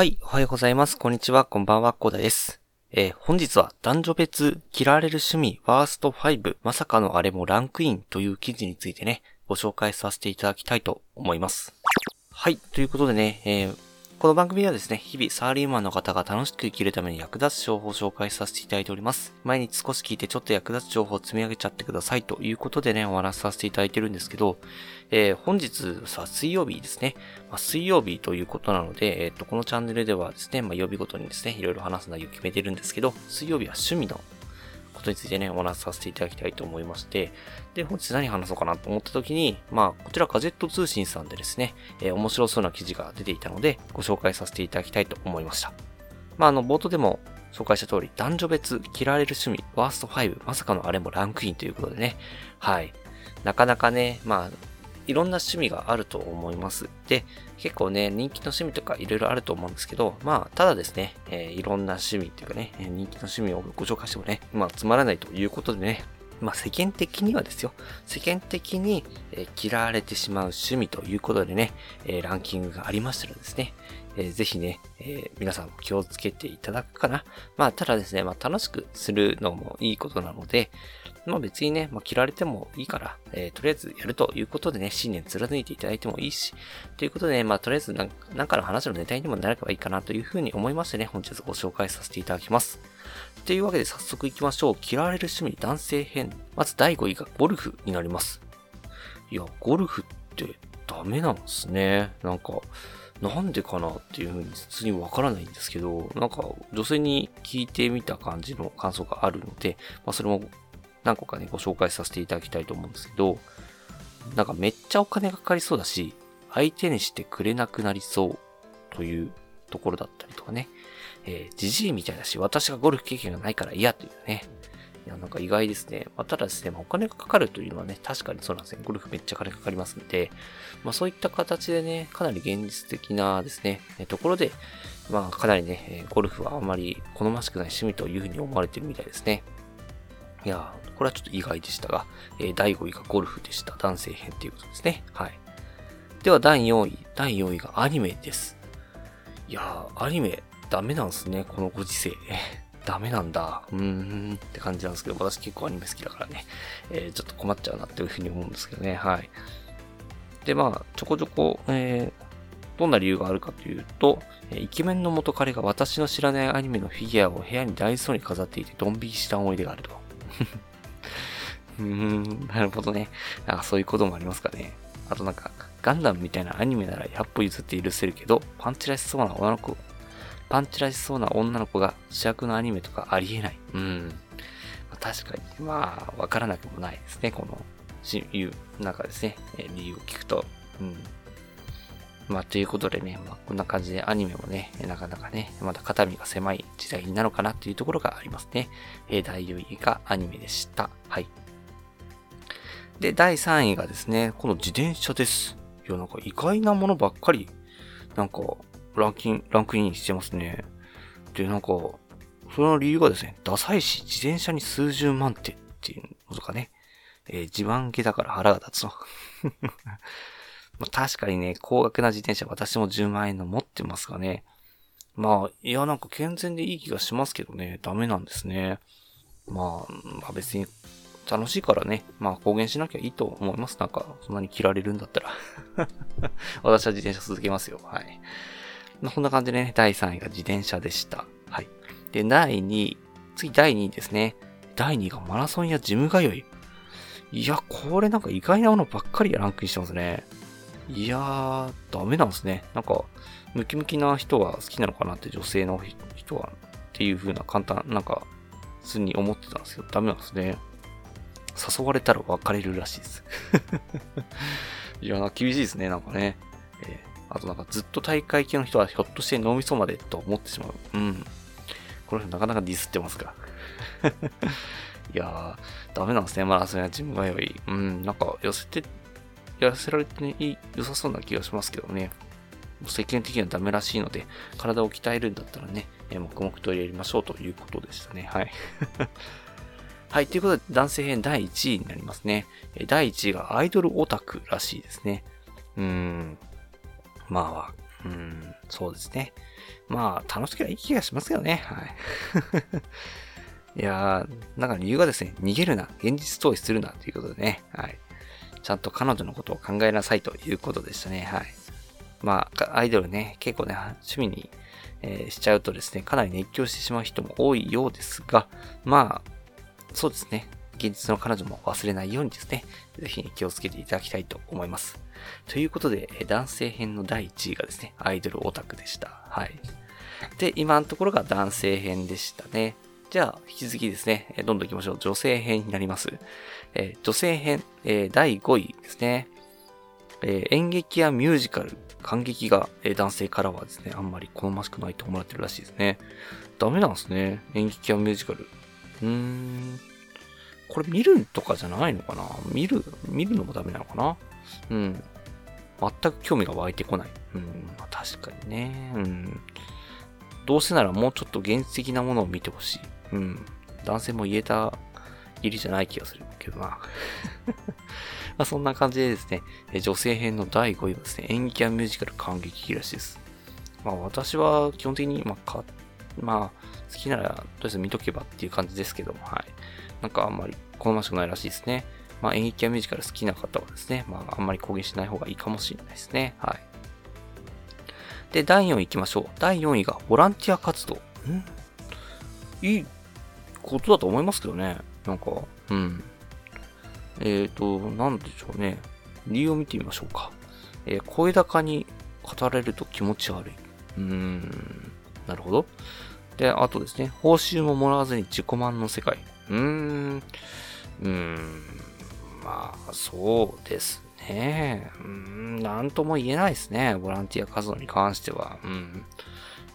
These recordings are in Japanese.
はい、おはようございます。こんにちは、こんばんは、コーダです。えー本日は男女別嫌われる趣味ワースト5まさかのあれもランクインという記事についてね、ご紹介させていただきたいと思います。はい、ということでね、えーこの番組ではですね、日々サラリーマンの方が楽しく生きるために役立つ情報を紹介させていただいております。毎日少し聞いてちょっと役立つ情報を積み上げちゃってくださいということでね、お話しさせていただいてるんですけど、えー本日さ、水曜日ですね。まあ、水曜日ということなので、えっ、と、このチャンネルではですね、まあ、曜日ごとにですね、いろいろ話す内容を決めてるんですけど、水曜日は趣味のことについてね、お話しさせていただきたいと思いまして、で、本日何話そうかなと思った時に、まあ、こちらガジェット通信さんでですね、えー面白そうな記事が出ていたので、ご紹介させていただきたいと思いました。まあ、あの、冒頭でも紹介した通り、男女別嫌われる趣味、ワースト5、まさかのあれもランクインということでね、はい。なかなかね、まあ、いろんな趣味があると思います。で、結構ね、人気の趣味とかいろいろあると思うんですけど、まあ、ただですね、えーいろんな趣味っていうかね、人気の趣味をご紹介してもね、まあ、つまらないということでね、まあ、世間的にはですよ、世間的に、えー嫌われてしまう趣味ということでね、えーランキングがありましたらですね、えーぜひね、えー皆さんも気をつけていただくかな。まあ、ただですね、まあ、楽しくするのもいいことなので、まあ別にね、まあ切られてもいいから、えーとりあえずやるということでね、信念貫いていただいてもいいし、ということでね、まあとりあえずなんなんかの話のネタにもなればいいかなというふうに思いましてね、本日ご紹介させていただきます。というわけで早速行きましょう。嫌われる趣味男性編。まず第5位がゴルフになります。いや、ゴルフってダメなんですね。なんか、なんでかなっていうふうに普通にわからないんですけど、なんか女性に聞いてみた感じの感想があるので、まあそれも何個かね、ご紹介させていただきたいと思うんですけど、なんかめっちゃお金がかかりそうだし、相手にしてくれなくなりそうというところだったりとかね、えー、じじいみたいだし、私がゴルフ経験がないから嫌というね、いや、なんか意外ですね。まあ、ただですね、まあ、お金がかかるというのはね、確かにそうなんですね。ゴルフめっちゃ金かかりますんで、まあそういった形でね、かなり現実的なですね、えところで、まあかなりね、ゴルフはあんまり好ましくない趣味というふうに思われてるみたいですね。いや、これはちょっと意外でしたが、えー第5位がゴルフでした。男性編ということですね。はい。では第4位。第4位がアニメです。いやー、アニメ、ダメなんすね。このご時世。ダメなんだ。うーんって感じなんですけど、私結構アニメ好きだからね、えーちょっと困っちゃうなっていうふうに思うんですけどね。はい。で、まあ、ちょこちょこ、えーどんな理由があるかというと、えイケメンの元彼が私の知らないアニメのフィギュアを部屋に大事そうに飾っていて、ドン引きした思い出があると。うん、なるほどね。なんかそういうこともありますかね。あとなんか、ガンダムみたいなアニメなら100歩譲って許せるけど、パンチらしそうな女の子、パンチらしそうな女の子が主役のアニメとかありえない。うん。まあ確かに、まあ、わからなくもないですね。この、しいう、なんかですね、理由を聞くと。うん。まあ、ということでね、まあ、こんな感じでアニメもね、なかなかね、まだ肩身が狭い時代なのかなというところがありますね。えー第4位がアニメでした。はい。で、第3位がですね、この自転車です。いや、なんか意外なものばっかり、なんか、ランキン、ランクインしてますね。で、なんか、その理由がですね、ダサいし、自転車に数十万手っていうのとかね、えー自慢げだから腹が立つの。まあ、確かにね、高額な自転車、私も10万円の持ってますがね。まあ、いや、なんか健全でいい気がしますけどね、ダメなんですね。まあ、まあ別に楽しいからね、まあ公言しなきゃいいと思います。なんか、そんなに切られるんだったら。私は自転車続けますよ。はい。まあ、こんな感じでね、第3位が自転車でした。はい。で、第2位、次第2位ですね。第2位がマラソンやジム通い。いや、これなんか意外なものばっかりランクインしてますね。いやー、ダメなんですね。なんか、ムキムキな人は好きなのかなって女性の人はっていう風な簡単、なんか、普通に思ってたんですけど、ダメなんですね。誘われたら別れるらしいです。いや、厳しいですね、なんかね。えーあとなんかずっと大会系の人はひょっとして脳みそまでと思ってしまう。うん。この人なかなかディスってますが。いやー、ダメなんですね、マラソンやジム通い。うん、なんか寄せて、やらせられてね、いい良さそうな気がしますけどね。世間的にはダメらしいので、体を鍛えるんだったらね、え黙々とやりましょうということでしたね。はい。はい。ということで、男性編第1位になりますね。第1位がアイドルオタクらしいですね。うーん。まあ、うん、そうですね。まあ、楽しければいい気がしますけどね。はい。いやー、なんか理由がですね、逃げるな、現実逃避するなということでね、はい。ちゃんと彼女のことを考えなさいということでしたね、はい。まあ、アイドルね、結構ね、趣味に、えー、しちゃうとですね、かなり熱狂してしまう人も多いようですが、まあ、そうですね。現実の彼女も忘れないようにですね、ぜひ気をつけていただきたいと思います。ということで、男性編の第1位がですね、アイドルオタクでした。はい。で、今のところが男性編でしたね。じゃあ、引き続きですね、どんどん行きましょう。女性編になります。えー、女性編、えー、第5位ですね。えー、演劇やミュージカル、感激が、え男性からはですね、あんまり好ましくないと思われてるらしいですね。ダメなんですね。演劇やミュージカル。うーん。これ見るとかじゃないのかな？見る、見るのもダメなのかな？うん。全く興味が湧いてこない。うん。まあ、確かにね。うん。どうせならもうちょっと原始的なものを見てほしい。うん。男性も言えた入りじゃない気がするけどな。まあそんな感じでですね、女性編の第5位はですね、演劇やミュージカル感激らしいです。まあ私は基本的に、まあ、まあ好きならとりあえず見とけばっていう感じですけども、はい。なんかあんまり好ましくないらしいですね。まあ演劇やミュージカル好きな方はですね、まああんまり攻撃しない方がいいかもしれないですね。はい。で、第4位行きましょう。第4位がボランティア活動。んいいことだと思いますけどね。なんか、うん。えっ、ー、と、なんでしょうね。理由を見てみましょうか。えー、声高に語れると気持ち悪い。うーん。なるほど。で、あとですね、報酬ももらわずに自己満の世界。うーん。うーん。まあ、そうですね。うーん、なんとも言えないですね。ボランティア活動に関しては。うん。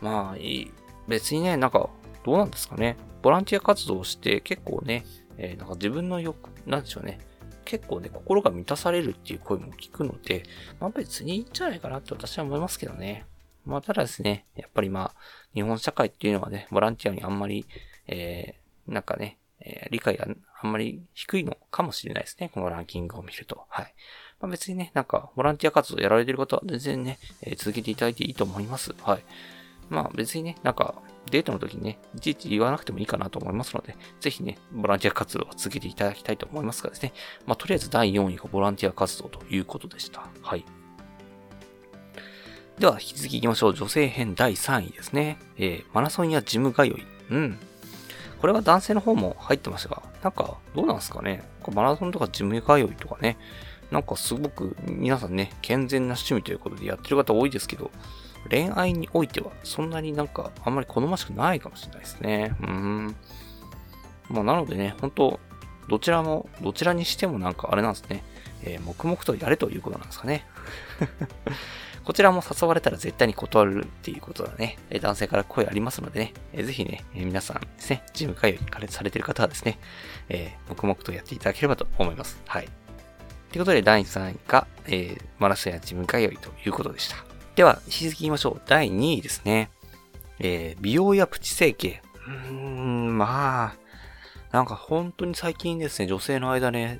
まあ、いい。別にね、なんか、どうなんですかね。ボランティア活動をして結構ね、えー、なんか自分の欲、なんでしょうね。結構ね、心が満たされるっていう声も聞くので、まあ別にいいんじゃないかなって私は思いますけどね。まあただですね、やっぱりまあ、日本社会っていうのはね、ボランティアにあんまり、えー、なんかね、えー、理解があんまり低いのかもしれないですね。このランキングを見ると。はい。まあ、別にね、なんか、ボランティア活動やられてる方は全然ね、えー、続けていただいていいと思います。はい。まあ別にね、なんか、デートの時にね、いちいち言わなくてもいいかなと思いますので、ぜひね、ボランティア活動を続けていただきたいと思いますがですね、まあとりあえず第4位がボランティア活動ということでした。はい。では、引き続き行きましょう。女性編第3位ですね。えー、マラソンやジム通い。うん。これは男性の方も入ってましたが、なんか、どうなんすかねマラソンとかジム通いとかね、なんかすごく皆さんね、健全な趣味ということでやってる方多いですけど、恋愛においてはそんなになんかあんまり好ましくないかもしれないですね。うん。まあなのでね、本当どちらも、どちらにしてもなんかあれなんですね。えー、黙々とやれということなんですかね。こちらも誘われたら絶対に断るっていうことだね。男性から声ありますのでね、ぜひね、皆さんですね、ジム通いされてる方はですね、えー、黙々とやっていただければと思います。はい。ということで、第3位が、えー、マラソンやジム通いということでした。では、引き続き言いましょう。第2位ですね。えー、美容やプチ整形。うーん、まあ、なんか本当に最近ですね、女性の間ね、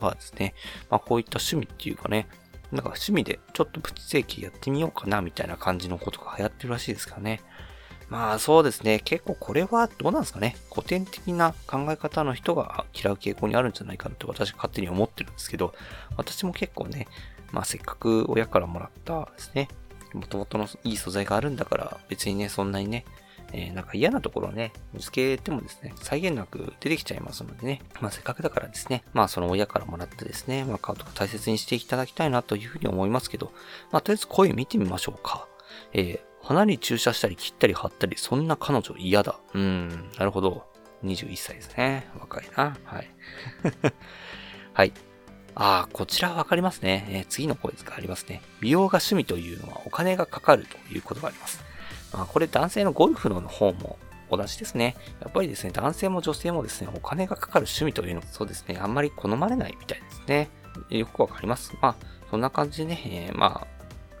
はですね、まあこういった趣味っていうかね、なんか趣味でちょっとプチ整形やってみようかなみたいな感じのことが流行ってるらしいですからね。まあそうですね、結構これはどうなんですかね。古典的な考え方の人が嫌う傾向にあるんじゃないかなって私は勝手に思ってるんですけど、私も結構ね、まあせっかく親からもらったですね、元々のいい素材があるんだから、別にね、そんなにね、えー、なんか嫌なところをね、見つけてもですね、再現なく出てきちゃいますのでね、まあせっかくだからですね、まあその親からもらってですね、まあ顔とか大切にしていただきたいなというふうに思いますけど、まあとりあえず声見てみましょうか。えー、鼻に注射したり切ったり貼ったり、そんな彼女嫌だ。うーん、なるほど。21歳ですね。若いな。はい。はい。ああ、こちらわかりますね。えー、次の声がありますね。美容が趣味というのはお金がかかるということがあります。まあ、これ男性のゴルフの方も同じですね。やっぱりですね、男性も女性もですね、お金がかかる趣味というのはそうですね、あんまり好まれないみたいですね。よくわかります。まあ、そんな感じでね、えー、まあ、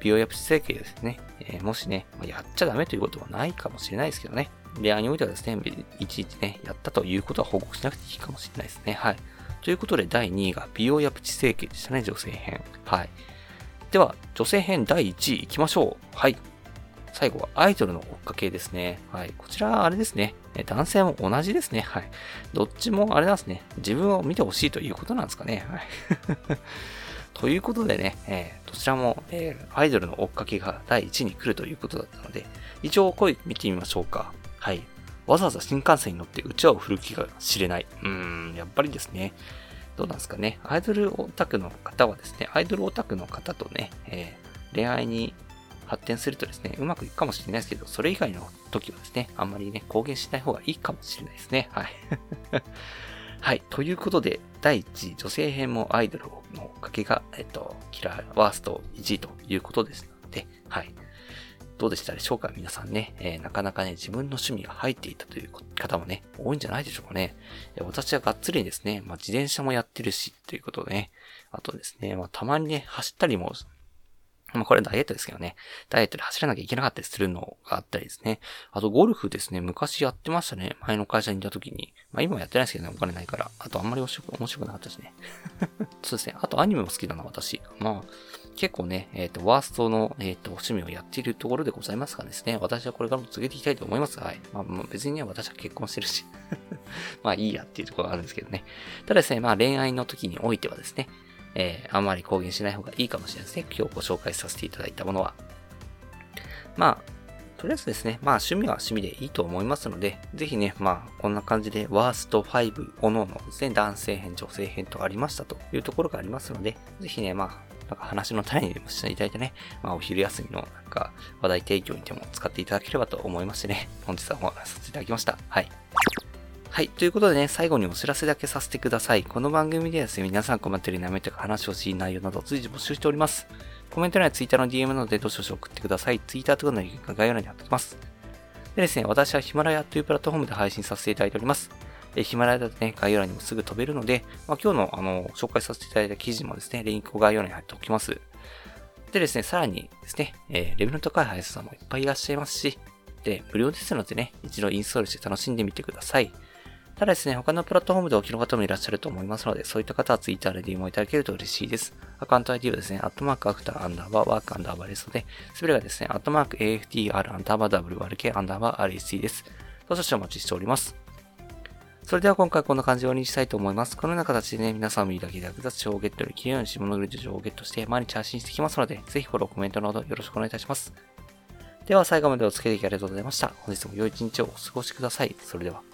美容やプチ整形ですね、えー、もしね、ま、やっちゃダメということはないかもしれないですけどね。恋愛においてはですね、いちいちね、やったということは報告しなくていいかもしれないですね。はい。ということで第2位が美容やプチ整形でしたね、女性編。はい。では、女性編第1位行きましょう。はい。最後はアイドルの追っかけですね。はい。こちら、あれですね。男性も同じですね。はい。どっちもあれなんですね。自分を見てほしいということなんですかね。はい。ということでね、えー、どちらも、えー、アイドルの追っかけが第1位に来るということだったので、一応声見てみましょうか。はい。わざわざ新幹線に乗ってうちわを振る気が知れない。うーん、やっぱりですね。どうなんですかね。アイドルオタクの方はですね、アイドルオタクの方とね、えー、恋愛に発展するとですね、うまくいくかもしれないですけど、それ以外の時はですね、あんまりね、公言しない方がいいかもしれないですね。はい。はい。ということで、第1位、女性編もアイドルのおかけが、えっと、キラーワースト1位ということですので、はい。どうでしたでしょうか？皆さんね、えー、なかなかね、自分の趣味が入っていたという方もね、多いんじゃないでしょうかね。私はがっつりですね、まあ、自転車もやってるし、ということでね、あとですね、まあ、たまにね、走ったりもまあこれダイエットですけどね。ダイエットで走らなきゃいけなかったりするのがあったりですね。あとゴルフですね。昔やってましたね。前の会社にいた時に。まあ今はやってないですけどね。お金ないから。あとあんまり面白くなかったしね。そうですね。あとアニメも好きだな、私。まあ、結構ね、えっ、ー、と、ワーストの、えっ、ー、と、趣味をやっているところでございますがですね。私はこれからも続けていきたいと思います。はい。まあ、まあ、別にね、私は結婚してるし。まあいいやっていうところがあるんですけどね。ただですね、まあ恋愛の時においてはですね、えー、あんまり公言しない方がいいかもしれないですね。今日ご紹介させていただいたものは。まあ、とりあえずですね、まあ趣味は趣味でいいと思いますので、ぜひね、まあこんな感じでワースト5、おのおのですね、男性編、女性編とありましたというところがありますので、ぜひね、まあなんか話の種にもしていただいてね、まあお昼休みのなんか話題提供にでも使っていただければと思いましてね、本日はお話しさせていただきました。はい。はい。ということでね、最後にお知らせだけさせてください。この番組ではですね、皆さん困ってる悩みとか話をしい内容など随時募集しております。コメント欄や Twitter の DM などでどしどし送ってください。Twitter とかのリンクが概要欄に貼っておきます。でですね、私はヒマラヤというプラットフォームで配信させていただいております。えヒマラヤだとね、概要欄にもすぐ飛べるので、まあ、今日のあの、紹介させていただいた記事もですね、リンクを概要欄に貼っておきます。でですね、さらにですね、えー、レベルの高い配信さんもいっぱいいらっしゃいますし、で、無料ですのでね、一度インストールして楽しんでみてください。ただですね、他のプラットフォームでお聞きの方もいらっしゃると思いますので、そういった方は Twitter で DM をいただけると嬉しいです。アカウント ID はですね、アットマーク after アンダーバー work アンダーバーですので、すべてがですね、アットマーク AFTR アンダーバー WRK アンダーバー RSC です。どしどしお待ちしております。それでは今回こんな感じで終わりにしたいと思います。このような形でね、皆さんも聞くだけで役立つ情報をゲットより綺麗な下のグリッド情報をゲットして毎日発信していきますので、ぜひフォロー、コメントなどよろしくお願いいたします。では最後までお付き合いありがとうございました。本日も良い一日をお過ごしください。それでは。